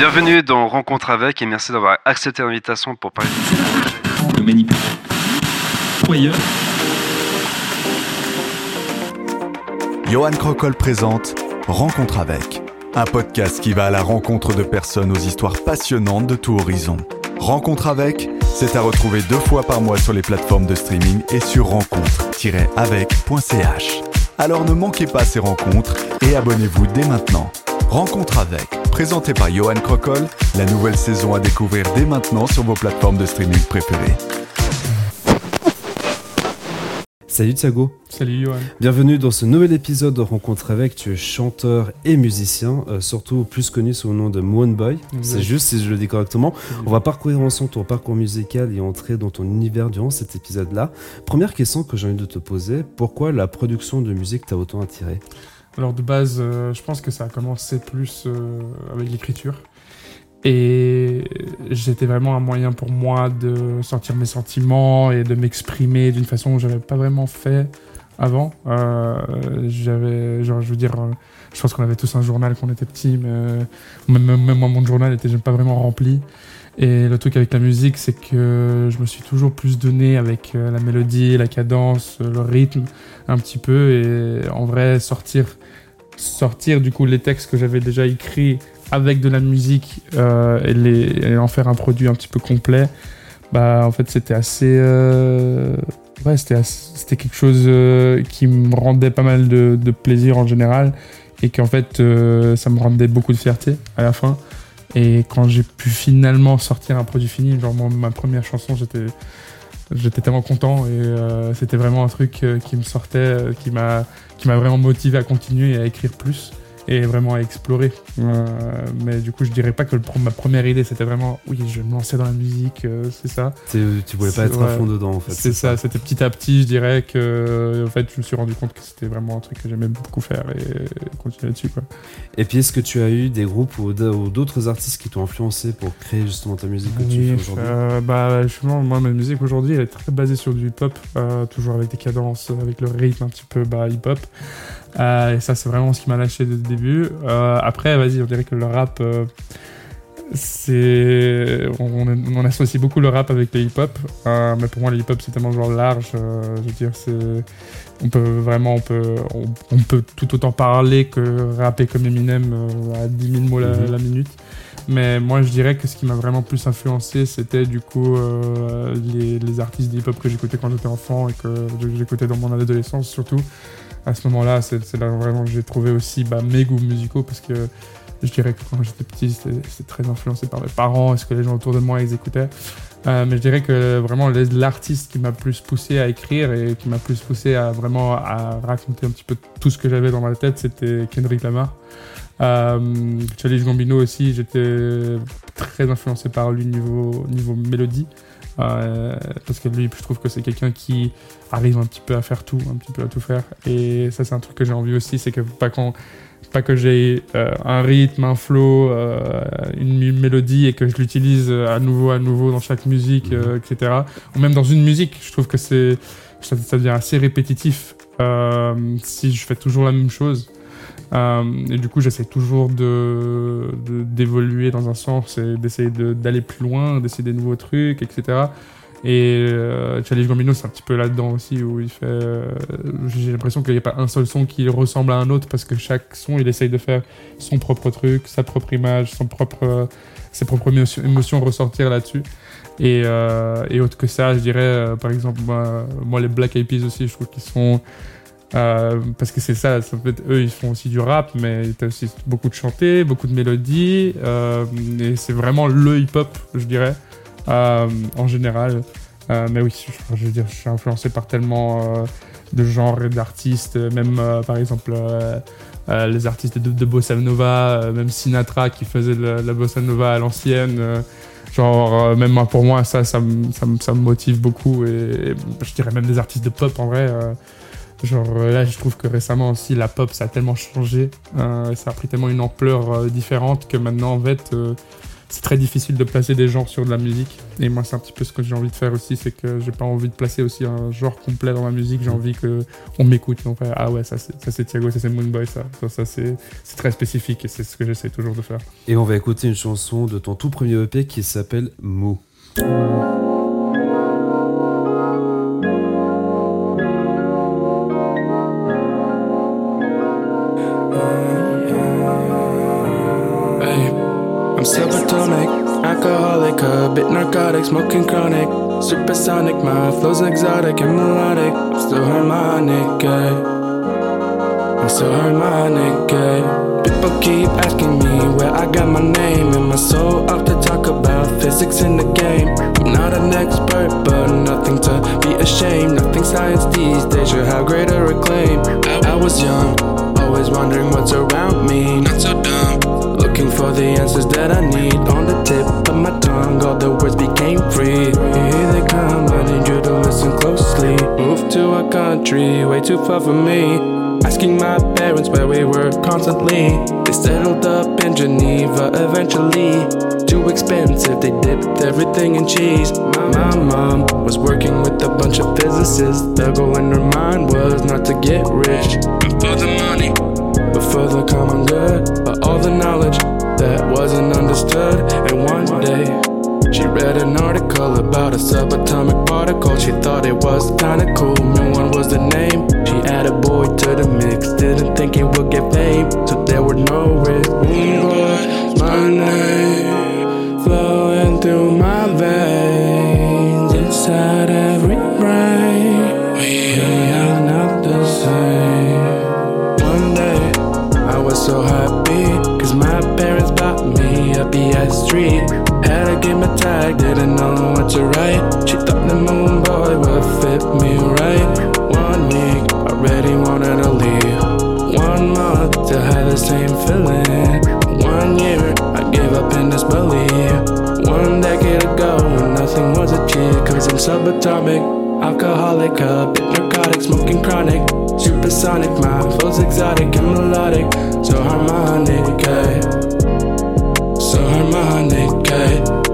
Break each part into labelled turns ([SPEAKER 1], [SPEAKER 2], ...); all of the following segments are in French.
[SPEAKER 1] Bienvenue dans Rencontre avec et merci d'avoir accepté l'invitation pour parler
[SPEAKER 2] de manipulation.
[SPEAKER 3] Johan Crocol présente Rencontre avec, un podcast qui va à la rencontre de personnes aux histoires passionnantes de tout horizon. Rencontre avec, c'est à retrouver deux fois par mois sur les plateformes de streaming et sur rencontre-avec.ch. Alors ne manquez pas ces rencontres et abonnez-vous dès maintenant. Rencontre avec, présenté par Johan Crocol, la nouvelle saison à découvrir dès maintenant sur vos plateformes de streaming préférées.
[SPEAKER 4] Salut Thiago.
[SPEAKER 5] Salut Johan.
[SPEAKER 4] Bienvenue dans ce nouvel épisode de Rencontre avec. Tu es chanteur et musicien, euh, surtout plus connu sous le nom de Moon Boy. C'est juste si je le dis correctement. On va parcourir ensemble ton parcours musical et entrer dans ton univers durant cet épisode-là. Première question que j'ai envie de te poser pourquoi la production de musique t'a autant attiré?
[SPEAKER 5] Alors de base, euh, je pense que ça a commencé plus euh, avec l'écriture. Et j'étais vraiment un moyen pour moi de sortir mes sentiments et de m'exprimer d'une façon que j'avais pas vraiment fait avant. Euh, j'avais, genre, je veux dire, euh, je pense qu'on avait tous un journal quand on était petit, mais même, même moi, mon journal était pas vraiment rempli. Et le truc avec la musique, c'est que je me suis toujours plus donné avec euh, la mélodie, la cadence, le rythme, un petit peu. Et en vrai, sortir, sortir du coup les textes que j'avais déjà écrits avec de la musique euh, et, en faire un produit un petit peu complet, bah en fait c'était assez, euh, c'était quelque chose euh, qui me rendait pas mal de, de plaisir en général et qu'en fait ça me rendait beaucoup de fierté à la fin. Et quand j'ai pu finalement sortir un produit fini, genre ma première chanson, j'étais j'étais tellement content et c'était vraiment un truc qui me sortait, qui m'a qui m'a vraiment motivé à continuer et à écrire plus et vraiment à explorer. Euh, mais du coup, je dirais pas que ma première idée, c'était vraiment, oui, je vais me lancer dans la musique, euh, c'est ça.
[SPEAKER 4] Tu voulais pas être à fond dedans, en fait.
[SPEAKER 5] C'est ça, c'était petit à petit, je dirais que, en fait, je me suis rendu compte que c'était vraiment un truc que j'aimais beaucoup faire et continuer dessus quoi.
[SPEAKER 4] Et puis, est-ce que tu as eu des groupes ou d'autres artistes qui t'ont influencé pour créer justement ta musique que tu fais aujourd'hui?
[SPEAKER 5] euh, Bah, justement, moi, ma musique aujourd'hui, elle est très basée sur du hip-hop, toujours avec des cadences, avec le rythme un petit peu bah, hip-hop. Euh, et ça, c'est vraiment ce qui m'a lâché dès le début. Euh, après, vas-y, on dirait que le rap, euh, c'est. On, on, associe beaucoup le rap avec le hip-hop. mais pour moi, le hip-hop, c'est tellement genre large. je veux dire, c'est. On peut vraiment, on peut, on, peut tout autant parler que rapper comme Eminem à 10 000 mots mhm. la, minute. Mais moi, je dirais que ce qui m'a vraiment plus influencé, c'était du coup les, les, artistes hip-hop que j'écoutais quand j'étais enfant et que j'écoutais dans mon adolescence surtout à ce moment-là, c'est là vraiment que j'ai trouvé aussi bah, mes goûts musicaux parce que je dirais que quand j'étais petit, c'était très influencé par mes parents et ce que les gens autour de moi ils écoutaient. Euh, mais je dirais que vraiment l'artiste qui m'a plus poussé à écrire et qui m'a plus poussé à vraiment à raconter un petit peu tout ce que j'avais dans ma tête, c'était Kendrick Lamar. Euh, Gambino aussi, j'étais très influencé par lui niveau, niveau mélodie. Euh, parce que lui, je trouve que c'est quelqu'un qui arrive un petit peu à faire tout, un petit peu à tout faire. Et ça, c'est un truc que j'ai envie aussi, c'est que pas que j'ai euh, un rythme, un flow, euh, une mélodie et que je l'utilise à nouveau, à nouveau dans chaque musique, mhm. etc. Ou même dans une musique, je trouve que c'est ça, devient assez répétitif si je fais toujours la même chose. Et du coup, j'essaie toujours de d'évoluer dans un sens et d'essayer d'aller plus loin, d'essayer des nouveaux trucs, etc. Et euh, Challenge Gambino, c'est un petit peu là-dedans aussi, où il fait. Euh, j'ai l'impression qu'il n'y a pas un seul son qui ressemble à un autre, parce que chaque son, il essaye de faire son propre truc, sa propre image, son propre, ses propres émotions, ressortir là-dessus. Et, euh, et, autre que ça, je dirais, euh, par exemple, moi, moi, les Black Eyed Peas aussi, je trouve qu'ils sont. Euh, parce que c'est ça, ça peut être, eux ils font aussi du rap, mais t'as aussi beaucoup de chanter, beaucoup de mélodies, et c'est vraiment le hip-hop, je dirais. Euh, en général. Euh, mais oui, je, veux dire, je suis influencé par tellement euh, de genres et d'artistes, même par exemple les artistes de, Bossa Nova, même Sinatra qui faisait la, Bossa Nova à l'ancienne. genre, même pour moi, ça, ça, ça, me motive beaucoup. Et, je dirais même des artistes de pop en vrai. Genre là, je trouve que récemment aussi, la pop, ça a tellement changé, ça a pris tellement une ampleur différente que maintenant, en fait, c'est très difficile de placer des genres sur de la musique. Et moi, c'est un petit peu ce que j'ai envie de faire aussi, c'est que j'ai pas envie de placer aussi un genre complet dans ma musique. J'ai envie que on m'écoute. Ah ouais, ça c'est Thiago, ça c'est Moonboy, ça, ça, ça c'est très spécifique et c'est ce que j'essaie toujours de faire.
[SPEAKER 4] Et on va écouter une chanson de ton tout premier EP qui s'appelle Mou.
[SPEAKER 6] Alcoholic, a bit narcotic, smoking chronic. Supersonic, my flow's exotic and melodic. I'm still harmonic? I'm still harmonic? People keep asking me where I got my name and my soul off to talk about physics in the game. I'm not an expert, but nothing to be ashamed. Nothing science these days should have greater acclaim. I was young, always wondering what's around me. Not so dumb. Looking for the answers that I need on the tip of my tongue. All the words became free. Here they come, I need you to listen closely. Moved to a country way too far from me. Asking my parents where we were constantly. They settled up in Geneva eventually. Too expensive, they dipped everything in cheese. My mom was working with a bunch of physicists. The goal in her mind was not to get rich, for the money for the common good, but all the knowledge that wasn't understood. And one day, she read an article about a subatomic particle. She thought it was kinda cool. No one was the name. She added boy to the mix. Didn't think it would get fame, so there were no risks. Moonboy, my name, flowing through my veins, inside a PS3. Had a game of tag, didn't know what to write. She thought the moon boy would fit me right. One week, already wanted to leave. One month, still had the same feeling. One year, I gave up in disbelief. One decade ago, when nothing was achieved, cause I'm subatomic. Alcoholic, a bit narcotic, smoking chronic. Supersonic, my flow's exotic and melodic. So harmonic, eh?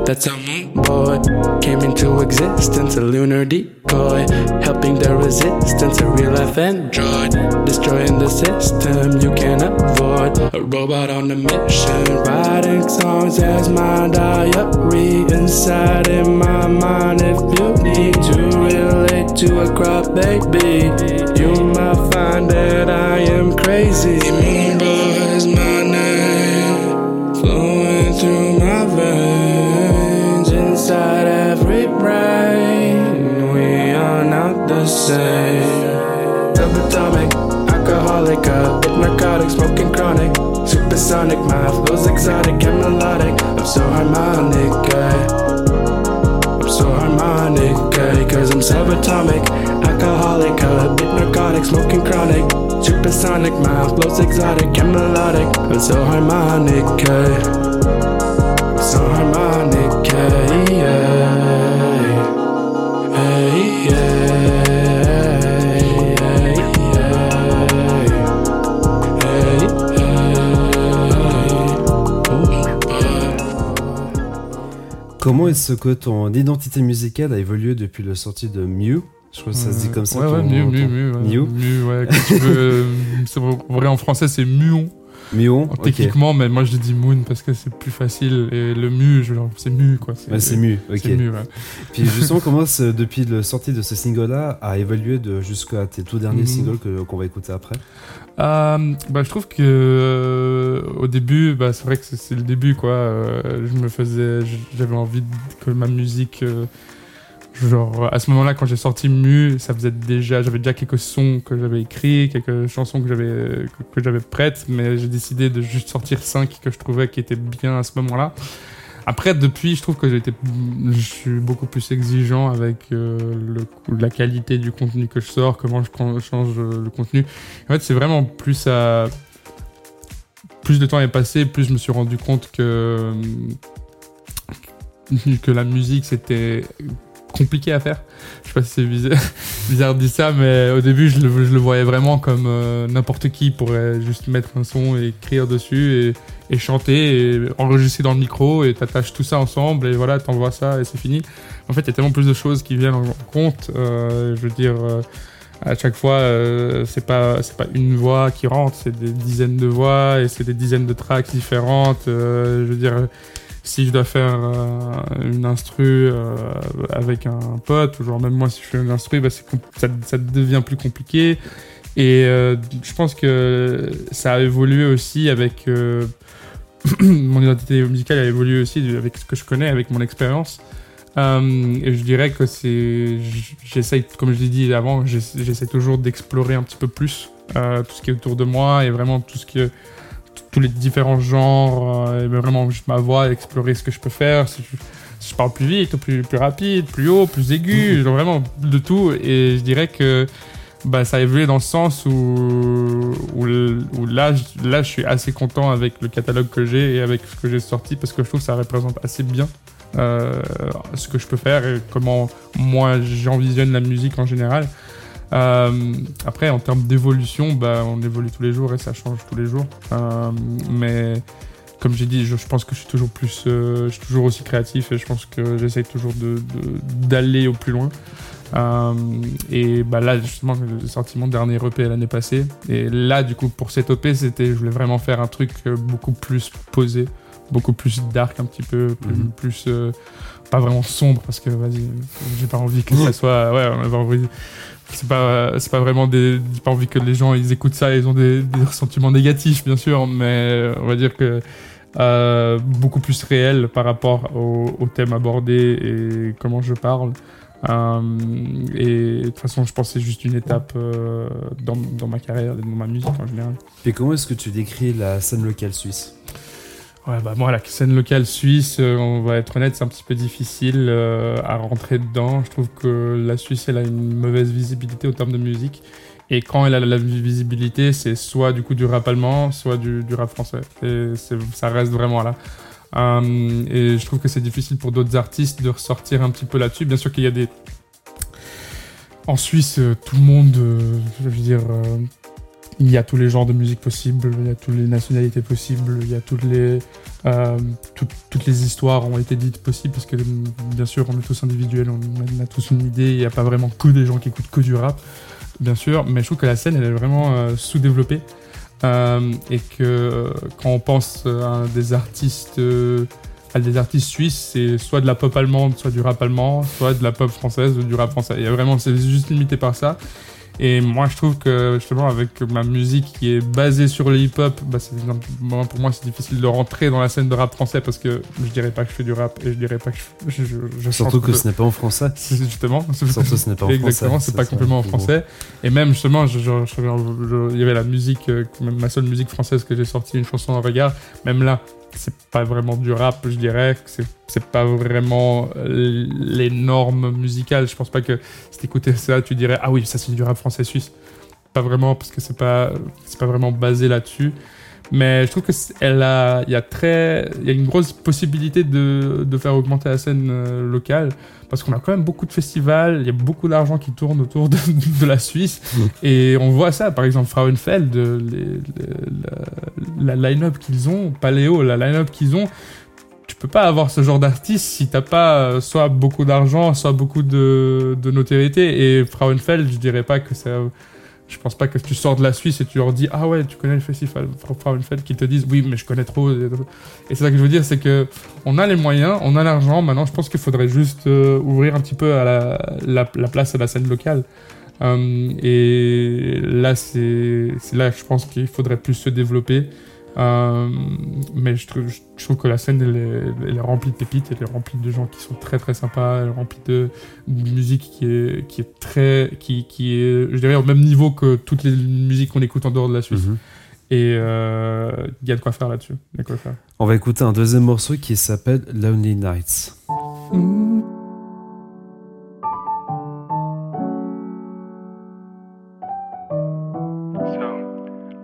[SPEAKER 6] That's how Moon Boy came into existence, a lunar decoy, helping the resistance, a real life android, destroying the system you can't avoid. A robot on a mission, writing songs as my diary inside in my mind. If you need to relate to a crop baby, you might find that I am crazy. Same. Subatomic, alcoholic, a bit narcotic, smoking chronic. Supersonic, my flow's exotic and melodic. I'm so harmonic, eh? I'm so harmonic, eh? Cause I'm subatomic, alcoholic, a bit narcotic, smoking chronic. Supersonic, my flow's exotic and melodic. I'm so harmonic? I'm so harmonic, eh? Yeah.
[SPEAKER 4] Comment est-ce que ton identité musicale a évolué depuis le sortie de Mew? Je crois que ça se dit comme ça.
[SPEAKER 5] Ouais, ouais, mieux. ouais.
[SPEAKER 4] Mew?
[SPEAKER 5] Mieux, ouais. quand tu veux, euh, c'est vrai en français, c'est muon.
[SPEAKER 4] Muon ok.
[SPEAKER 5] Techniquement, mais moi je dis moon parce que c'est plus facile. Et le mu, c'est mu, quoi.
[SPEAKER 4] C'est Mew, ok.
[SPEAKER 5] C'est mu, ouais.
[SPEAKER 4] Puis justement, comment depuis le sortie de ce single-là a évolué de jusqu'à tes tout derniers
[SPEAKER 5] Mhm.
[SPEAKER 4] singles qu'on va écouter après?
[SPEAKER 5] Euh, bah, je trouve que euh, au début, bah, c'est vrai que c'est le début, quoi. Euh, je me faisais, j'avais envie que ma musique, genre à ce moment-là, quand j'ai sorti Mu, ça faisait déjà, j'avais déjà quelques sons que j'avais écrits, quelques chansons que j'avais que, j'avais prêtes, mais j'ai décidé de juste sortir cinq que je trouvais qui étaient bien à ce moment-là. Après, depuis, je trouve que j'ai été, je suis beaucoup plus exigeant avec euh, la qualité du contenu que je sors, comment je change euh, le contenu. En fait, c'est vraiment plus à. Plus de temps est passé, plus je me suis rendu compte que. que la musique, c'était compliqué à faire. Je sais pas si c'est bizarre, bizarre de dire ça, mais au début, je le, je le voyais vraiment comme euh, n'importe qui pourrait juste mettre un son et écrire dessus et, et chanter et enregistrer dans le micro et t'attaches tout ça ensemble et voilà, t'envoies ça et c'est fini. En fait, il y a tellement plus de choses qui viennent en compte. Euh, je veux dire, euh, à chaque fois, euh, c'est pas c'est pas une voix qui rentre, c'est des dizaines de voix et c'est des dizaines de tracks différentes. Euh, je veux dire, si je dois faire euh, une instru euh, avec un pote, ou genre même moi si je fais une instru, bah, ça, ça devient plus compliqué. Et euh, je pense que ça a évolué aussi avec mon identité musicale a évolué aussi avec ce que je connais, avec mon expérience. Et je dirais que c'est, j'essaye, comme je l'ai dit avant, j'essa- j'essaie toujours d'explorer un petit peu plus tout ce qui est autour de moi et vraiment tout ce que tous les différents genres, euh, et vraiment juste ma voix, explorer ce que je peux faire. Si je, si je parle plus vite, plus, plus rapide, plus haut, plus aigu, genre vraiment de tout. Et je dirais que bah, ça a évolué dans le sens où, où, le- où là, je- là, je suis assez content avec le catalogue que j'ai et avec ce que j'ai sorti parce que je trouve que ça représente assez bien euh, ce que je peux faire et comment moi j'envisionne la musique en général. Euh, après, en termes d'évolution, bah, on évolue tous les jours et ça change tous les jours. Euh, mais comme j'ai dit, je, je pense que je suis toujours plus, euh, je suis toujours aussi créatif et je pense que j'essaye toujours de de- d'aller au plus loin. Et bah là, justement, j'ai sorti mon dernier EP l'année passée. Et là, du coup, pour cet EP, c'était, je voulais vraiment faire un truc beaucoup plus posé, beaucoup plus dark, un petit peu, plus,
[SPEAKER 4] Mhm.
[SPEAKER 5] plus, pas vraiment sombre, parce que vas-y, j'ai pas envie que ça soit, ouais, on a pas envie. C'est pas, c'est pas vraiment des, j'ai pas envie que les gens ils écoutent ça, ils ont des, des ressentiments négatifs, bien sûr, mais on va dire que euh, beaucoup plus réel par rapport au, au thème abordé et comment je parle. Euh, et de toute façon, je pense que c'est juste une étape euh, dans, dans ma carrière et dans ma musique en général.
[SPEAKER 4] Et comment est-ce que tu décris la scène locale suisse?
[SPEAKER 5] Ouais, bah moi, la scène locale suisse, euh, on va être honnête, c'est un petit peu difficile euh, à rentrer dedans. Je trouve que la Suisse, elle a une mauvaise visibilité au terme de musique. Et quand elle a la visibilité, c'est soit du coup du rap allemand, soit du, rap français. Et ça reste vraiment là. Euh, et je trouve que c'est difficile pour d'autres artistes de ressortir un petit peu là-dessus. Bien sûr qu'il y a des. En Suisse, tout le monde, je veux dire, il y a tous les genres de musique possibles, il y a toutes les nationalités possibles, il y a toutes les, euh, tout- toutes les histoires ont été dites possibles parce que bien sûr on est tous individuels, on, on a tous une idée, il n'y a pas vraiment que des gens qui écoutent que du rap, bien sûr, mais je trouve que la scène elle est vraiment euh, sous-développée euh, et que euh, quand on pense à des artistes, euh, à des artistes suisses, c'est soit de la pop allemande, soit du rap allemand, soit de la pop française ou du rap français. Il y a vraiment, c'est juste limité par ça. Et moi, je trouve que justement, avec ma musique qui est basée sur le hip-hop, bah, pour moi, c'est difficile de rentrer dans la scène de rap français parce que je dirais pas que je fais du rap et je dirais pas que je, je, je-
[SPEAKER 4] Surtout que ce n'est pas en français.
[SPEAKER 5] justement.
[SPEAKER 4] Surtout ce n'est pas en français.
[SPEAKER 5] Exactement, c'est pas complètement en français. Et même justement, je- je- je- je- il y avait la musique, euh, ma seule musique française que j'ai sortie, une chanson en regard. Même là, c'est pas vraiment du rap, je dirais. C'est pas vraiment euh, les normes musicales. Je pense pas que si t'écoutais ça, tu dirais ah oui, ça c'est du rap français suisse. Pas vraiment parce que c'est pas pas vraiment basé là-dessus. Mais je trouve que elle a, il y a très, il y a une grosse possibilité de, de faire augmenter la scène euh, locale. Parce qu'on a quand même beaucoup de festivals, il y a beaucoup d'argent qui tourne autour de, de la Suisse. Et on voit ça, par exemple Frauenfeld, euh, les- les- la, la line-up qu'ils ont, Paléo, la line-up qu'ils ont, tu peux pas avoir ce genre d'artiste si t'as pas euh, soit beaucoup d'argent, soit beaucoup de, de notoriété. Et Frauenfeld, je dirais pas que c'est je pense pas que tu sors de la Suisse et tu leur dis ah ouais tu connais le festival. Frauenfeld qu'ils te disent oui mais je connais trop et c'est ça que je veux dire c'est que on a les moyens on a l'argent. Maintenant je pense qu'il faudrait juste euh, ouvrir un petit peu à la, la, la place à la scène locale. Euh, et là c'est c'est là je pense qu'il faudrait plus se développer Euh, mais je trouve, je trouve que la scène elle est, elle est remplie de pépites elle est remplie de gens qui sont très très sympas elle est remplie de, de musique qui est qui est très qui, qui est je dirais au même niveau que toutes les musiques qu'on écoute en dehors de la Suisse
[SPEAKER 4] Mhm.
[SPEAKER 5] et euh, il y a de quoi faire là-dessus
[SPEAKER 4] On va écouter un deuxième morceau qui s'appelle Lonely Nights.
[SPEAKER 7] So,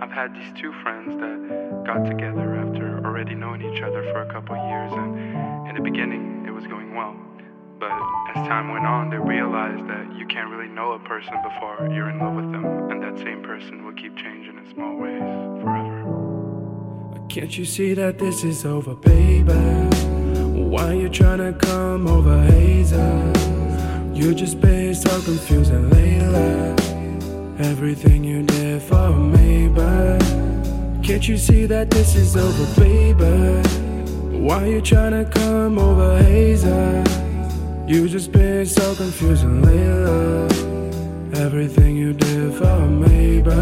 [SPEAKER 7] I've had these two friends got together after already knowing each other for a couple years, and in the beginning, it was going well. but as time went on, they realized that you can't really know a person before you're in love with them, and that same person will keep changing in small ways forever.
[SPEAKER 6] Can't you see that this is over, baby? Why you tryna come over, Hazel? You just been so confusing lately. Everything you did for me, but can't you see that this is over, baby? Why you tryna come over, Hazel? You just been so confusing lately. Everything you did for me, but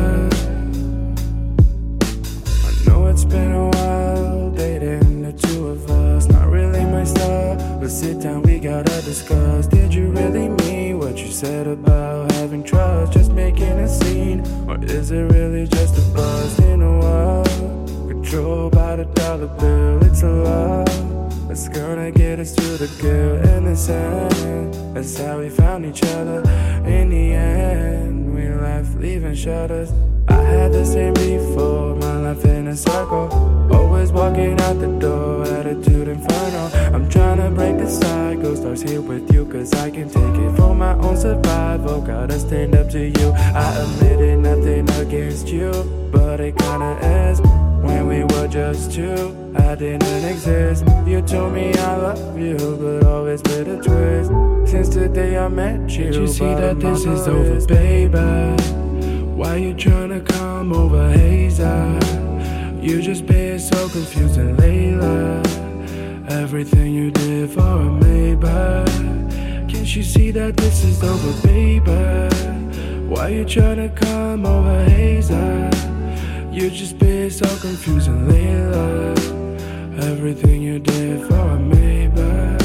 [SPEAKER 6] I know it's been a while dating the two of us. Not really my style, but sit down, we gotta discuss. Did you really mean what you said about having trust? Just making a scene, or is it really just a buzz? Controlled by the dollar bill, it's a lie. that's gonna get us to the girl in the sand. That's how we found each other. In the end, we left leaving shadows. I had the same before, my life in a circle. Always walking out the door, attitude inferno. I'm trying to break the cycle, starts here with you, cause I can take it for my own survival. Gotta stand up to you. I admitted nothing against you, but it kinda is. When we were just two, I didn't exist. You told me I love you, but always with a twist. Since the day I met you, Can't you see that this is over, baby? Why you tryna come over, Hazel? You just been so confusing lately. Everything you did for me, but can't you see that this is over, baby? Why you tryna come over? You just been so confusing lately. Everything you did for me, but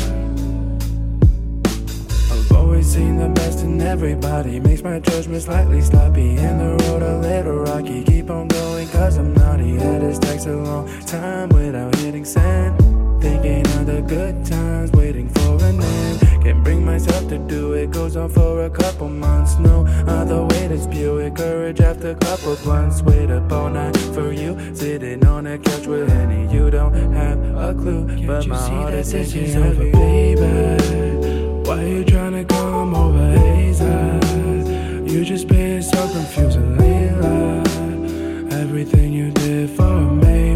[SPEAKER 6] I've always seen the best in everybody. Makes my judgment slightly sloppy. In the road a little rocky. Keep on going cause I'm naughty. Had this takes a long time without hitting send. Thinking of the good times, waiting for an end. Can't bring myself to do it. Goes on for a couple months. No other way to spew it. Courage after couple blunts. Wait up all night for you. Sitting on a couch with Henny. You don't have a clue,
[SPEAKER 8] Can't
[SPEAKER 6] but
[SPEAKER 8] you
[SPEAKER 6] my
[SPEAKER 8] see
[SPEAKER 6] heart is
[SPEAKER 8] this
[SPEAKER 6] taking
[SPEAKER 8] is
[SPEAKER 6] over,
[SPEAKER 8] over,
[SPEAKER 6] baby. Why you tryna come over, Hazel? You just been so confusing lately. Everything you did for me,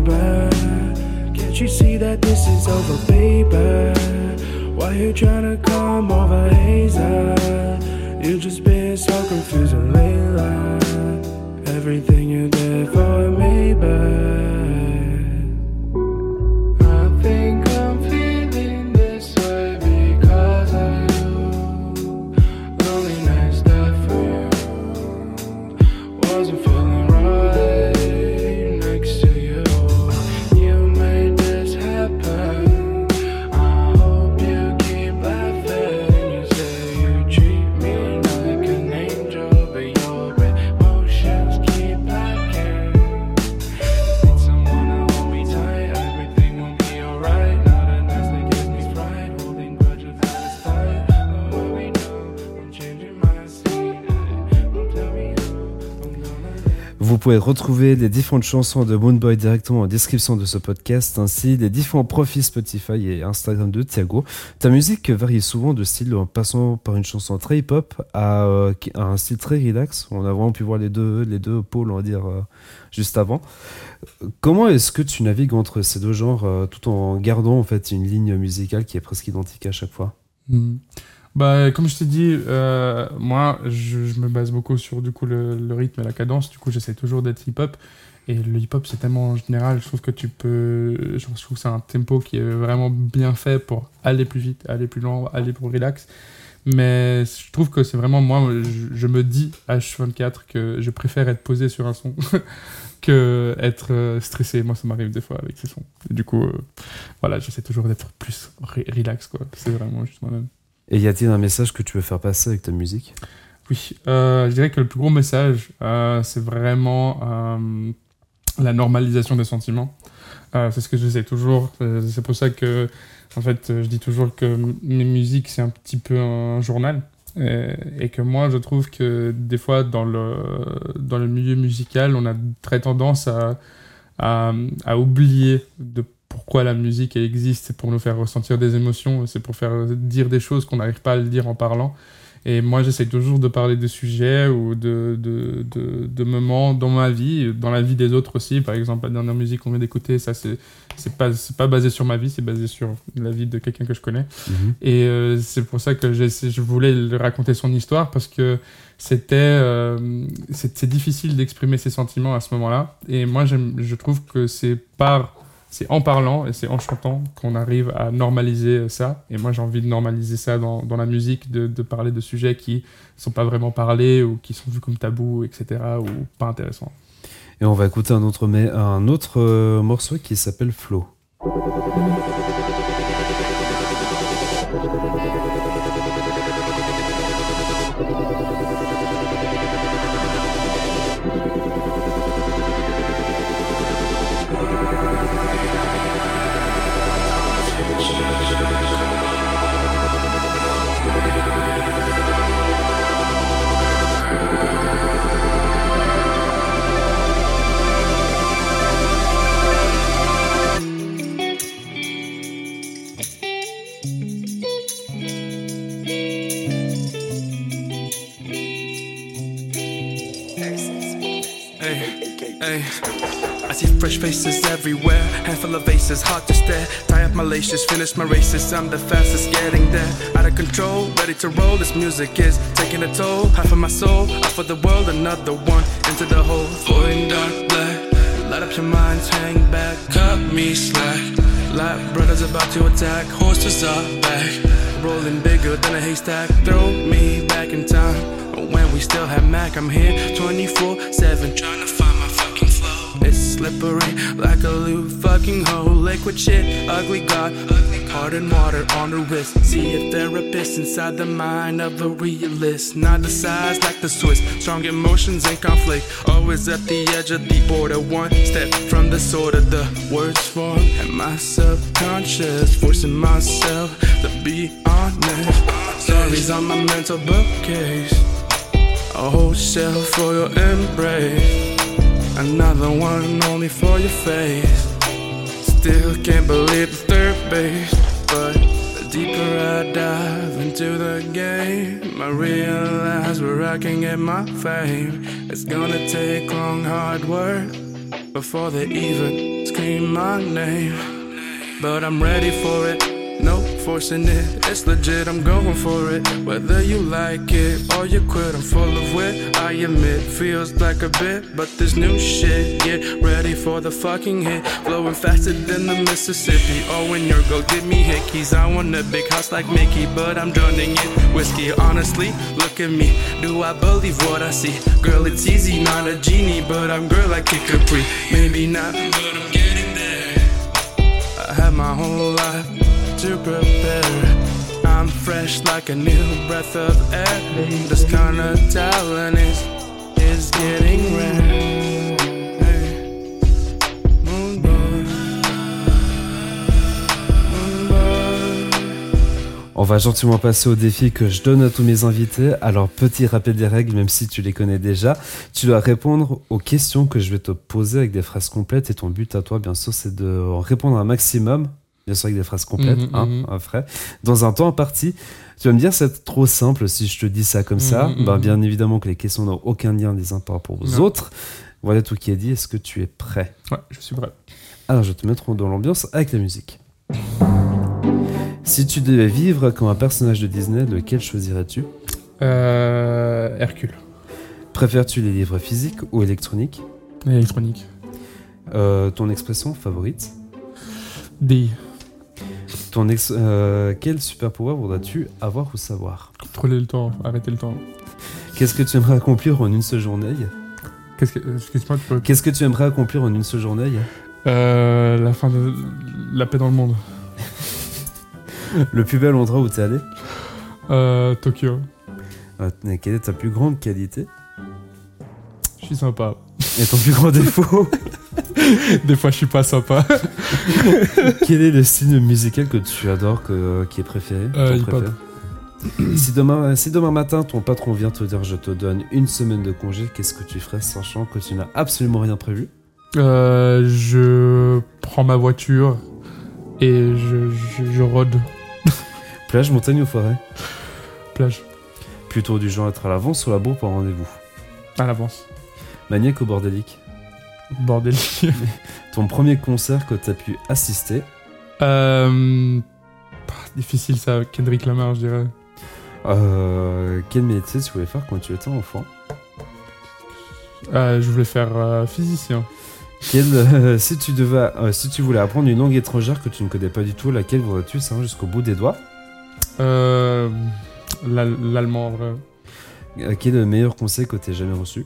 [SPEAKER 6] you see that this is over, baby? Why you tryna come over, Hazel? You just been so confusing lately. Everything you did for me, but
[SPEAKER 4] pouvez retrouver les différentes chansons de Moonboy directement en description de ce podcast, ainsi les différents profils Spotify et Instagram de Thiago. Ta musique varie souvent de style en passant par une chanson très hip-hop à, euh, un style très relax. On a vraiment pu voir les deux, les deux pôles, on va dire, euh, juste avant. Comment est-ce que tu navigues entre ces deux genres euh, tout en gardant en fait une ligne musicale qui est presque identique à chaque fois?
[SPEAKER 5] Hmm. Bah, comme je t'ai dit, euh, moi, je, me base beaucoup sur du coup le, rythme et la cadence. Du coup, j'essaie toujours d'être hip-hop. Et le hip-hop, c'est tellement en général, je trouve que tu peux. Je trouve c'est un tempo qui est vraiment bien fait pour aller plus vite, aller plus lent, aller plus relax. Mais je trouve que c'est vraiment moi, je, me dis H24 que je préfère être posé sur un son que être euh, stressé. Moi, ça m'arrive des fois avec ces sons. Du coup, euh, voilà, j'essaie toujours d'être plus re- relax, quoi. C'est vraiment juste moi-même.
[SPEAKER 4] Et y a-t-il un message que tu veux faire passer avec ta musique?
[SPEAKER 5] Oui, euh, je dirais que le plus gros message, euh, c'est vraiment euh, la normalisation des sentiments. C'est ce que j'essaie toujours. C'est pour ça que, en fait, je dis toujours que mes musiques, c'est un petit peu un journal. Et, que moi, je trouve que des fois, dans le, dans le milieu musical, on a très tendance à, à oublier de pourquoi la musique existe, c'est pour nous faire ressentir des émotions, c'est pour faire dire des choses qu'on n'arrive pas à le dire en parlant. Et moi, j'essaie toujours de parler de sujets ou de, de, de, de, moments dans ma vie, dans la vie des autres aussi. Par exemple, la dernière musique qu'on vient d'écouter, ça, c'est, c'est pas, c'est pas basé sur ma vie, c'est basé sur la vie de quelqu'un que je connais.
[SPEAKER 4] Mhm.
[SPEAKER 5] Et euh, c'est pour ça que je voulais lui raconter son histoire parce que c'était, euh, c'est, c'est difficile d'exprimer ses sentiments à ce moment-là. Et moi, j'aime, je trouve que c'est par c'est en parlant et c'est en chantant qu'on arrive à normaliser ça. Et moi, j'ai envie de normaliser ça dans, la musique, de, parler de sujets qui ne sont pas vraiment parlés ou qui sont vus comme tabous, etc. ou pas intéressants.
[SPEAKER 4] Et on va écouter un autre, un autre euh, morceau qui s'appelle Flow.
[SPEAKER 6] Handful of faces, hard to stare. Tie up my laces, finish my races. I'm the fastest getting there. Out of control, ready to roll. This music is taking a toll. Half of my soul, out for the world, another one into the hole. Falling dark black. Light up your minds, hang back, cut me slack. Like brothers about to attack, horses are back. Rolling bigger than a haystack, throw me back in time. When we still have Mac, I'm here 24 7, trying to find slippery like a loose fucking hole. Liquid shit, ugly god, hard and water on the wrist. See a therapist inside the mind of a realist. Not the size like the Swiss, strong emotions and conflict. Always at the edge of the border, one step from the sword of the words form. And my subconscious, forcing myself to be honest. Stories on my mental bookcase. A whole shelf for your embrace. Another one only for your face. Still can't believe the third base. But the deeper I dive into the game, I realize where I can get my fame. It's gonna take long, hard work before they even scream my name. But I'm ready for it. No forcing it, it's legit, I'm going for it. Whether you like it or you quit, I'm full of wit. I admit, feels like a bit, but this new shit, get ready for the fucking hit. Flowing faster than the Mississippi. Oh, when your go give me hickeys. I want a big house like Mickey, but I'm drowning in whiskey. Honestly, look at me. Do I believe what I see? Girl, it's easy, not a genie, but I'm girl like Kid Capri. Maybe not, but I'm getting there. I had my whole life
[SPEAKER 4] On va gentiment passer au défi que je donne à tous mes invités. Alors, petit rappel des règles, même si tu les connais déjà. Tu dois répondre aux questions que je vais te poser avec des phrases complètes. Et ton but à toi, bien sûr, c'est de répondre un maximum. Bien sûr, avec des phrases complètes,
[SPEAKER 5] Mhm,
[SPEAKER 4] hein,
[SPEAKER 5] mhm.
[SPEAKER 4] un frais. Dans un temps imparti. Tu vas me dire, c'est trop simple si je te dis ça comme ça.
[SPEAKER 5] Mhm.
[SPEAKER 4] bien évidemment que les questions n'ont aucun lien les uns par rapport aux
[SPEAKER 5] Non.
[SPEAKER 4] autres. Voilà tout qui est dit. Est-ce que tu es prêt?
[SPEAKER 5] Ouais, je suis prêt.
[SPEAKER 4] alors, je vais te mettre dans l'ambiance avec la musique. Si tu devais vivre comme un personnage de Disney, lequel choisirais-tu?
[SPEAKER 5] Euh, Hercule,
[SPEAKER 4] Préfères-tu les livres physiques ou électroniques?
[SPEAKER 5] Électronique.
[SPEAKER 4] Euh, Ton expression favorite?
[SPEAKER 5] D.
[SPEAKER 4] ton ex euh, Quel super pouvoir voudrais-tu avoir ou savoir?
[SPEAKER 5] Contrôler le temps, arrêter le temps.
[SPEAKER 4] Qu'est-ce que tu aimerais accomplir en une seule journée?
[SPEAKER 5] Qu'est-ce que. Excuse-moi, tu peux.
[SPEAKER 4] Qu'est-ce que tu aimerais accomplir en une seule journée?
[SPEAKER 5] Euh, la fin de. La paix dans le monde.
[SPEAKER 4] Le plus bel endroit où tu es allé?
[SPEAKER 5] Euh, Tokyo.
[SPEAKER 4] Euh, Quelle est ta plus grande qualité?
[SPEAKER 5] Je suis sympa.
[SPEAKER 4] Et ton plus grand défaut?
[SPEAKER 5] Des fois, je suis pas sympa.
[SPEAKER 4] Quel est le style musical que tu adores, que, qui est préféré
[SPEAKER 5] Euh,
[SPEAKER 4] ton
[SPEAKER 5] hip-hop.
[SPEAKER 4] préféré si, demain, si demain matin ton patron vient te dire je te donne une semaine de congé, qu'est-ce que tu ferais sachant que tu n'as absolument rien prévu?
[SPEAKER 5] Euh, je prends ma voiture, Et je, je, je rôde
[SPEAKER 4] Plage, montagne ou forêt?
[SPEAKER 5] Plage
[SPEAKER 4] Plutôt du genre être à l'avance ou à la bourre pour un rendez-vous?
[SPEAKER 5] À l'avance.
[SPEAKER 4] Maniaque ou bordélique?
[SPEAKER 5] Bordélique.
[SPEAKER 4] Ton premier concert que tu as pu assister
[SPEAKER 5] euh, pah, difficile ça, Kendrick Lamar, je dirais.
[SPEAKER 4] euh, Quel métier tu voulais faire quand tu étais enfant
[SPEAKER 5] Euh, je voulais faire euh, physicien.
[SPEAKER 4] Quel, si, tu devais, si tu voulais apprendre une langue étrangère que tu ne connais pas du tout, laquelle voudrais-tu savoir jusqu'au bout des doigts?
[SPEAKER 5] L'al- L'allemand, en vrai.
[SPEAKER 4] Quel est le meilleur conseil que tu aies jamais reçu?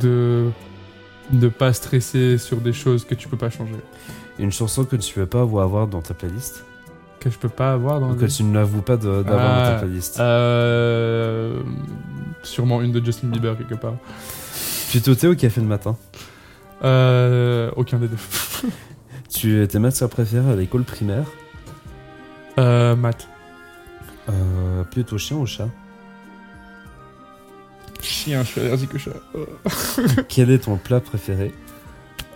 [SPEAKER 5] De ne pas stresser sur des choses que tu peux pas changer.
[SPEAKER 4] Une chanson que tu ne veux pas avoir dans ta playlist
[SPEAKER 5] Que je peux pas avoir dans
[SPEAKER 4] Ou que tu n'avoues pas de- d'avoir dans ta
[SPEAKER 5] Ah,
[SPEAKER 4] playlist
[SPEAKER 5] Euh, sûrement une de Justin Bieber quelque part.
[SPEAKER 4] Plutôt thé ou café le matin
[SPEAKER 5] Euh, aucun des deux.
[SPEAKER 4] Tu tes matières préférées à l'école primaire
[SPEAKER 5] Euh, maths.
[SPEAKER 4] euh, Plutôt chien ou chat?
[SPEAKER 5] Chien, je suis allergique au chat.
[SPEAKER 4] Quel est ton plat préféré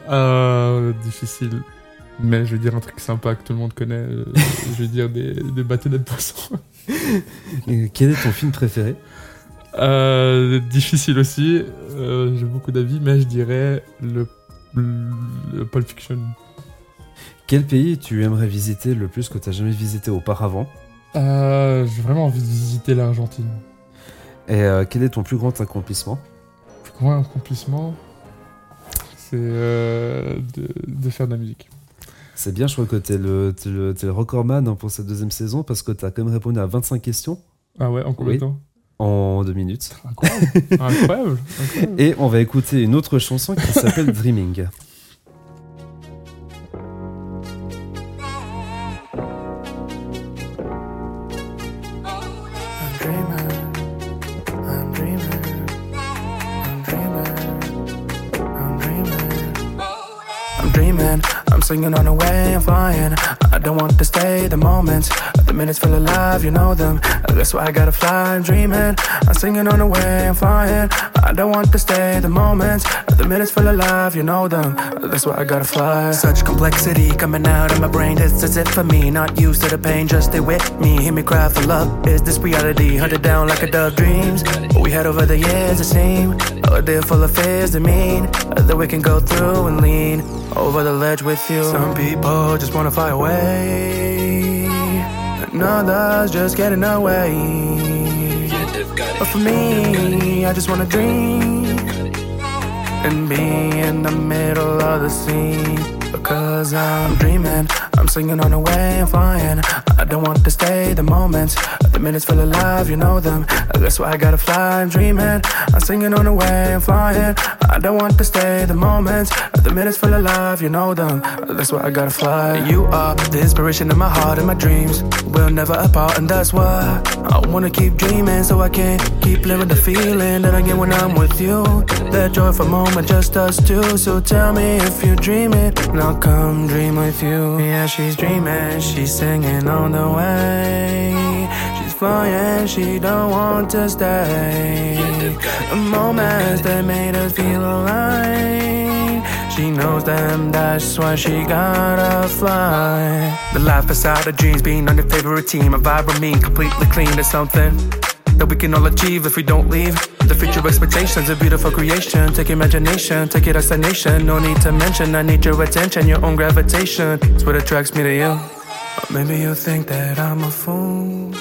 [SPEAKER 5] Euh, difficile. Mais je vais dire un truc sympa que tout le monde connaît. euh, je vais dire des, des bâtonnets de poisson.
[SPEAKER 4] Quel est ton film préféré
[SPEAKER 5] Euh, difficile aussi. Euh, J'ai beaucoup d'avis, mais je dirais le, le Pulp Fiction.
[SPEAKER 4] Quel pays tu aimerais visiter le plus que tu n'as jamais visité auparavant?
[SPEAKER 5] Euh, J'ai vraiment envie de visiter l'Argentine.
[SPEAKER 4] Et euh, quel est ton plus grand accomplissement?
[SPEAKER 5] Plus grand accomplissement, c'est euh, de, de faire de la musique.
[SPEAKER 4] C'est bien, je crois que t'es le, t'es le, recordman hein, pour cette deuxième saison parce que t'as quand même répondu à 25 questions
[SPEAKER 5] Ah ouais, en combien de temps?
[SPEAKER 4] En deux minutes.
[SPEAKER 5] Incroyable, incroyable, incroyable.
[SPEAKER 4] Et on va écouter une autre chanson qui s'appelle Dreaming.
[SPEAKER 6] Singing on the way, I'm flying. I don't want to stay the moments, the minutes feel alive, you know them. That's why I gotta fly, I'm dreaming. I'm singing on the way, I'm flying. I don't want to stay the moments, the minutes feel alive, you know them. That's why I gotta fly. Such complexity coming out of my brain, it's as if for me, not used to the pain, just stay with me. Hear me cry for love. Is this reality? Hunted down like a dove dreams. We had over the years, it seemed. A day full of fears that mean that we can go through and lean over the ledge with you. Some people just wanna fly away, and others just get in getting away. But for me, I just wanna dream and be in the middle of the scene. Because I'm dreaming, I'm singing on the way, I'm flying. Don't want to stay the moments, the minutes feel alive, you know them. That's why I gotta fly, I'm dreaming. I'm singing on the way, I'm flying. I don't want to stay the moments, the minutes full of love, you know them. That's why I gotta fly. You are the inspiration in my heart and my dreams. We'll never apart, and that's why I wanna keep dreaming, so I can keep living the feeling that I get when I'm with you. That joyful moment, just us two. So tell me if you're dreaming, and I'll come dream with you. Yeah, she's dreaming, she's singing on the way. Flying, she don't want to stay. The moments that made us feel alive. She knows them, that's why she gotta fly. The life beside of dreams, being on your favorite team. A vibe with me, completely clean is something that we can all achieve if we don't leave. The future expectations, a beautiful creation. Take imagination, take it as a nation. No need to mention, I need your attention, your own gravitation. It's what attracts me to you. Or maybe you think that I'm a fool.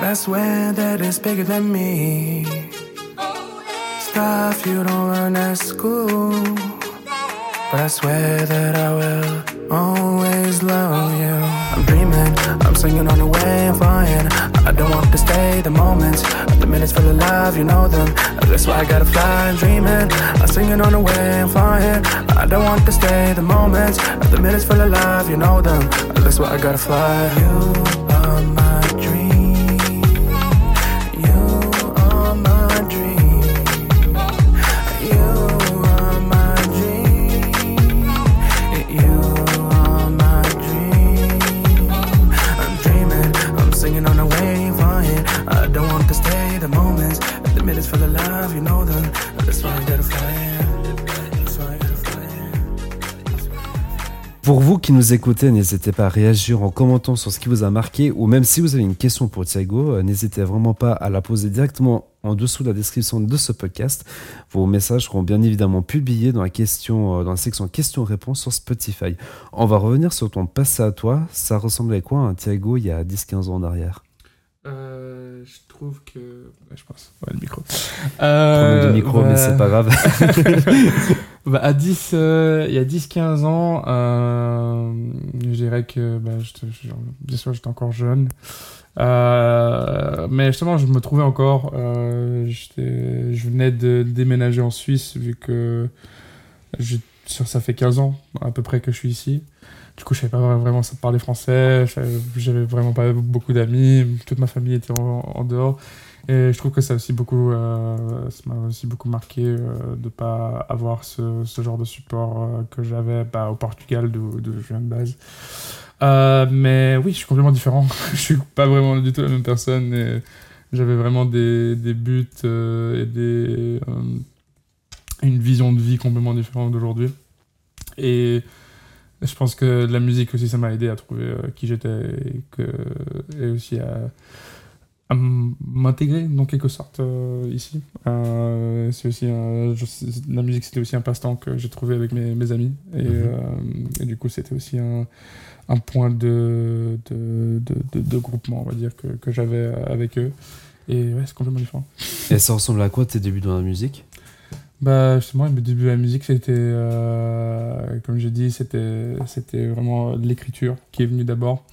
[SPEAKER 6] But I swear that it's bigger than me. Stuff you don't learn at school. But I swear that I will always love you. I'm dreaming, I'm singing on the way, I'm flying. I don't want to stay the moments, the minutes feel alive, you know them. That's why I gotta fly. I'm dreaming, I'm singing on the way, I'm flying. I don't want to stay the moments, the minutes feel alive, you know them. That's why I gotta fly. You are my dream.
[SPEAKER 4] Pour vous qui nous écoutez, n'hésitez pas à réagir en commentant sur ce qui vous a marqué ou même si vous avez une question pour Thiago, euh, n'hésitez vraiment pas à la poser directement en dessous de la description de ce podcast. Vos messages seront bien évidemment publiés dans la, question, euh, dans la section questions-réponses sur Spotify. On va revenir sur ton passé à toi. Ça ressemblait à quoi un Thiago il y a 10-15 ans en arrière?
[SPEAKER 5] Euh, je trouve que. ouais, je pense. Ouais, le micro. Euh,
[SPEAKER 4] de micro, mais
[SPEAKER 5] bah-
[SPEAKER 4] c'est pas grave.
[SPEAKER 5] Bah, à 10, euh, il y a 10-15 ans, euh, je dirais que bah, bien sûr j'étais encore jeune. Euh, mais justement, je me trouvais encore. euh, j'étais- je venais de déménager en Suisse vu que je- sur- ça fait 15 ans à peu près que je suis ici. Du coup, je savais pas vraiment parler français, j'avais vraiment pas beaucoup d'amis, toute ma famille était en, dehors. Et je trouve que ça aussi beaucoup, euh, ça m'a aussi beaucoup marqué euh, de pas avoir ce, ce genre de support euh, que j'avais bah, au Portugal d'où je viens de base. Euh, mais oui, je suis complètement différent. je suis pas vraiment du tout la même personne. J'avais vraiment des, des buts et des, une vision de vie complètement différente d'aujourd'hui. Et je pense que la musique aussi, ça m'a aidé à trouver euh, qui j'étais et, que, et aussi à, m'intégrer dans quelque sorte euh, ici. Euh, c'est aussi un- je- la musique, c'était aussi un passe-temps que j'ai trouvé avec mes, mes amis. Et,
[SPEAKER 4] Mhm.
[SPEAKER 5] euh, et du coup, c'était aussi un, un point de, de, de, de- de groupement, on va dire, que, que j'avais avec eux. Et ouais, c'est complètement différent.
[SPEAKER 4] Et ça ressemble à quoi tes débuts dans la musique?
[SPEAKER 5] Bah justement, le début de la musique, c'était, euh, comme j'ai dit, c'était, c'était vraiment l'écriture qui est venue d'abord.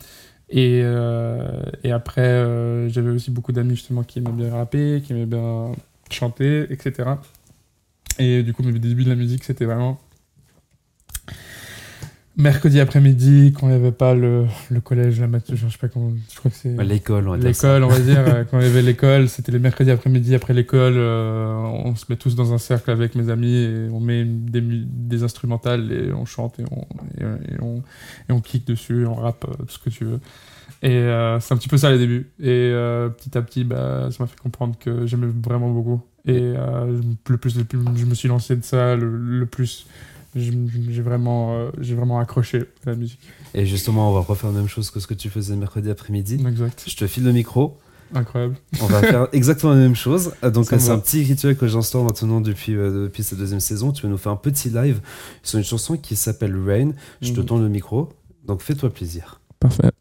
[SPEAKER 5] Et, euh, et après, euh, j'avais aussi beaucoup d'amis justement qui aimaient bien rapper, qui aimaient bien chanter, etc. Et du coup, mes débuts de la musique, c'était vraiment mercredi après-midi, quand il n'y avait pas le, le collège, la matinée, je sais pas comment, je crois que c'est...
[SPEAKER 4] L'école, on va dire.
[SPEAKER 5] L'école, on va dire, euh, quand il y avait l'école, c'était les mercredis après-midi après l'école, euh, on se met tous dans un cercle avec mes amis et on met des, des instrumentales et on chante et on, et, et on, et on kick dessus, on rappe, euh, tout ce que tu veux. Et euh, c'est un petit peu ça les débuts. Et euh, petit à petit, bah, ça m'a fait comprendre que j'aimais vraiment beaucoup. Et euh, le plus, le plus je me suis lancé de ça, le, le plus j'ai vraiment, euh, vraiment accroché à la musique.
[SPEAKER 4] Et justement, on va refaire la même chose que ce que tu faisais mercredi après-midi.
[SPEAKER 5] Exact.
[SPEAKER 4] Je te file le micro.
[SPEAKER 5] Incroyable.
[SPEAKER 4] On va faire exactement la même chose. Euh, donc c'est un petit rituel que j'instaure maintenant depuis, euh, depuis cette deuxième saison. Tu vas nous faire un petit live sur une chanson qui s'appelle Rain. Je te
[SPEAKER 5] mhm.
[SPEAKER 4] donne le micro. Donc fais-toi plaisir.
[SPEAKER 5] Parfait.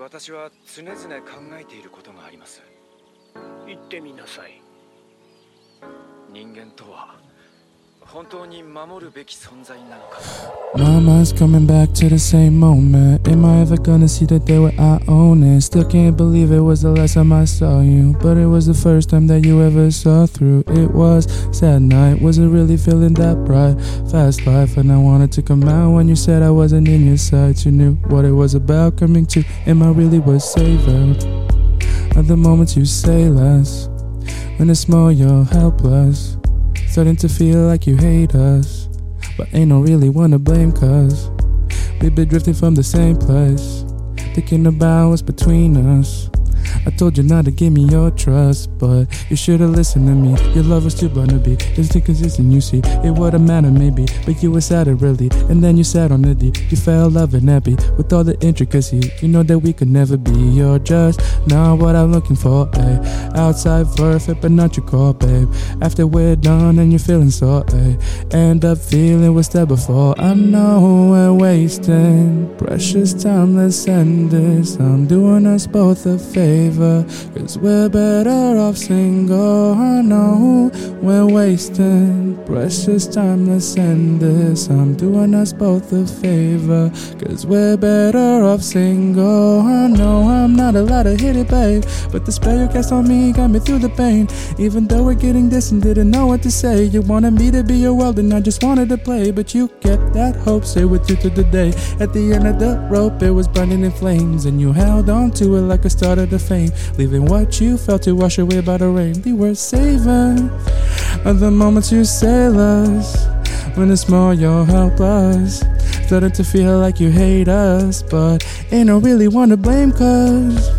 [SPEAKER 8] 私は常々考えていることがあります。言ってみなさい。人間とは
[SPEAKER 6] Mama's coming back to the same moment. Am I ever gonna see the day where I own it? Still can't believe it was the last time I saw you. But it was the first time that you ever saw through. It was sad night. Was it really feeling that bright? Fast life, and I wanted to come out when you said I wasn't in your sights. You knew what it was about coming to. Am I really was savored? At the moments you say less. When it's more, you're helpless. Starting to feel like you hate us. But ain't no really one to blame cause We've been drifting from the same place Thinking about what's between us I told you not to give me your trust But you should've listened to me. Your love was too blind to be. Just inconsistent you see. It would've mattered maybe But you were sad really. And then you sat on the D You fell loving happy With all the intricacies You know that we could never be You're just. Not what I'm looking for eh. Outside perfect but not your core babe. After we're done and you're feeling so eh. End up feeling what's there before. I know we're wasting Precious time, let's end this I'm doing us both a favor Cause we're better off single oh, I know we're wasting Precious time, let's end this. I'm doing us both a favor Cause we're better off single oh, I know I'm not allowed to hit it, babe But the spell you cast on me got me through the pain. Even though we're getting this and didn't know what to say. You wanted me to be your world and I just wanted to play But you kept that hope, stay with you to the day. At the end of the rope it was burning in flames And you held on to it like a start of the Leaving what you felt to wash away by the rain We were saving of the moments you sail us When it's small you're helpless Starting to feel like you hate us But ain't no really one to blame cause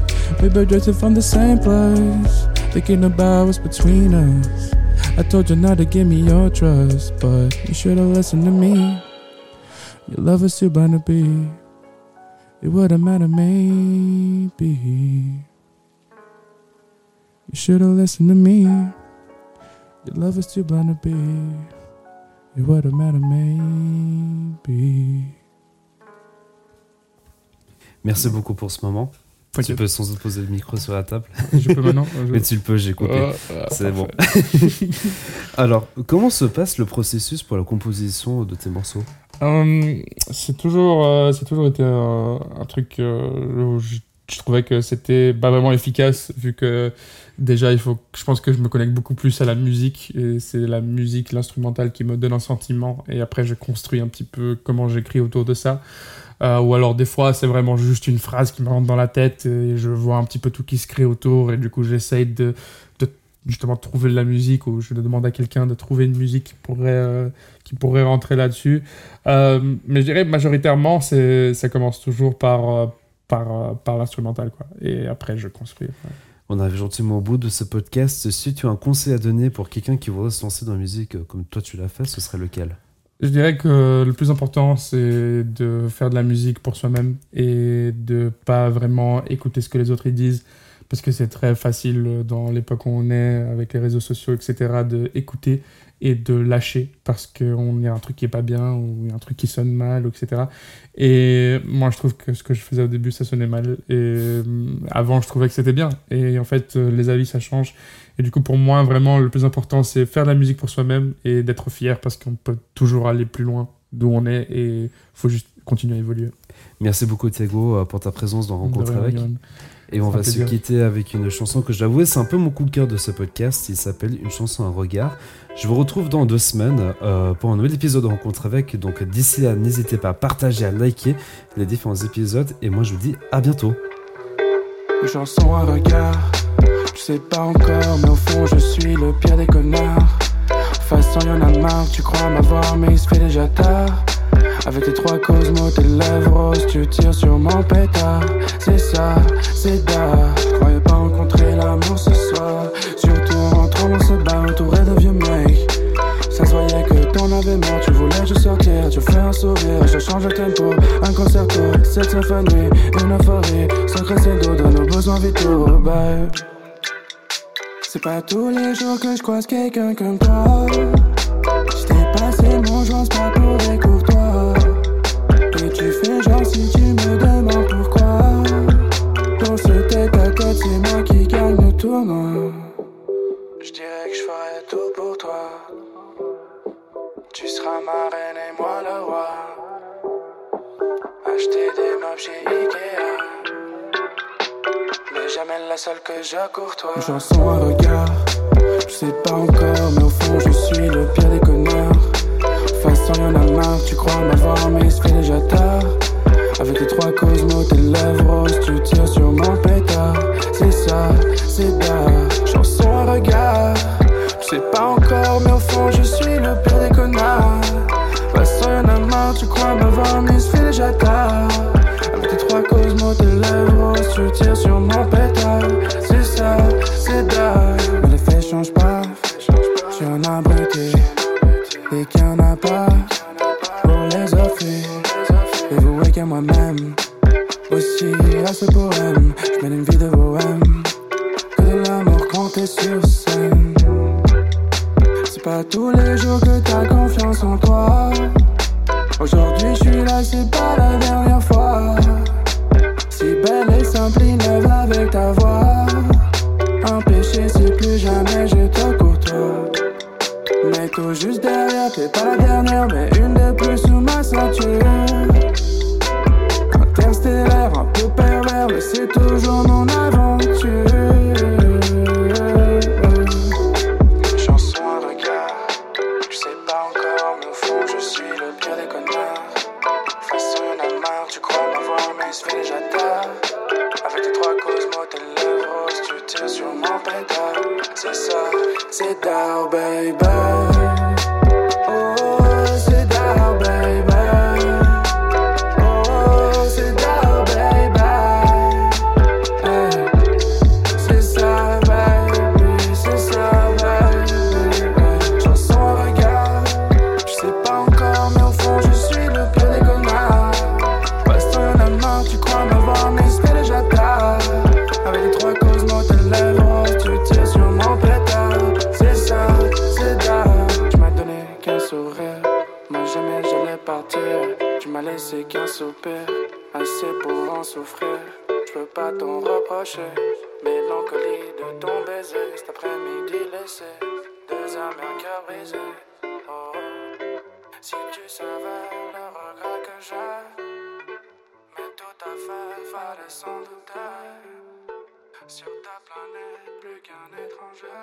[SPEAKER 6] We both drifted from the same place, thinking about what's between us. I told you not to give me your trust, but you should've listened to me. Your love is too bound to be. It wouldn't matter, maybe. You should've listened to me. Your love is too blind to be. It wouldn't matter, maybe.
[SPEAKER 4] Merci beaucoup pour ce moment. Tu peux sans doute poser le micro sur la table.
[SPEAKER 5] Je peux maintenant je-
[SPEAKER 4] Mais tu le peux, j'ai coupé.
[SPEAKER 5] Ah, ah,
[SPEAKER 4] C'est bon. Alors, comment se passe le processus pour la composition de tes morceaux?
[SPEAKER 5] Euh, c'est toujours, euh, c'est toujours été un, un truc euh, où je, je trouvais que c'était pas vraiment efficace vu que déjà il faut, je pense que je me connecte beaucoup plus à la musique et c'est la musique, l'instrumental qui me donne un sentiment et après je construis un petit peu comment j'écris autour de ça. Euh, ou alors des fois c'est vraiment juste une phrase qui me rentre dans la tête et je vois un petit peu tout qui se crée autour et du coup j'essaye de, de justement trouver de la musique ou je demande à quelqu'un de trouver une musique qui pourrait, euh, qui pourrait rentrer là-dessus. Euh, mais je dirais majoritairement, ça commence toujours par, par, par l'instrumental. Et après, je construis.
[SPEAKER 4] On arrive gentiment au bout de ce podcast. Si tu as un conseil à donner pour quelqu'un qui voudrait se lancer dans la musique euh, comme toi tu l'as fait, ce serait lequel?
[SPEAKER 5] Je dirais que le plus important, c'est de faire de la musique pour soi-même et de pas vraiment écouter ce que les autres disent. Parce que c'est très facile euh, dans l'époque où on est, avec les réseaux sociaux, etc., de écouter et de lâcher parce qu'il y a un truc qui est pas bien ou il y a un truc qui sonne mal, etc. Et moi, je trouve que ce que je faisais au début, ça sonnait mal. Et euh, avant, je trouvais que c'était bien. Et en fait, euh, les avis, ça change. Et du coup, pour moi, vraiment, le plus important, c'est faire de la musique pour soi-même et d'être fier parce qu'on peut toujours aller plus loin d'où on est et faut juste continuer à évoluer.
[SPEAKER 4] Merci beaucoup Thiago euh, pour ta présence dans Rencontre avec. Et on va se quitter avec une chanson que je l'avoue, c'est un peu mon coup de cœur de ce podcast. Il s'appelle Une chanson, un regard. Je vous retrouve dans deux semaines euh, pour un nouvel épisode de Rencontre avec. Donc d'ici là, n'hésitez pas à partager, à liker les différents épisodes. Et moi, je vous dis à bientôt.
[SPEAKER 6] Une chanson, un regard. Je sais pas encore, mais au fond, je suis le pire des connards. De toute façon, y'en a marre, tu crois m'avoir, mais il se fait déjà tard. Avec tes trois cosmos, tes lèvres roses, tu tires sur mon pétard. C'est ça, c'est d'art. Croyais pas rencontrer l'amour ce soir. Je change le tempo, un concerto, cette symphonie, une euphorie, sans crescendo de nos besoins vitaux, bah. C'est pas tous les jours que je croise quelqu'un comme toi. Je t'ai passé mon joint, c'est pas ma reine et moi le roi. Acheter des meubles chez Ikea. Mais jamais la seule que je courtois. Une chanson, un regard. Je sais pas encore, mais au fond, je suis le pire des connards. De toute façon, y'en a marre, tu crois m'avoir, mais il se fait déjà tard. Avec tes trois cosmos, tes lèvres roses, tu tires sur mon pétard. Il se tard. Avec tes trois cosmos, tes lèvres tu tires sur mon pétard. C'est ça, c'est d'art, baby. Souffrir. Je peux pas t'en reprocher. Mélancolie de ton baiser, cet après-midi laissé. Deux âmes et un cœur brisé. Oh, si tu savais le regret que j'ai. Mais tout à fait, fallait s'en douter. Sur ta planète, plus qu'un étranger.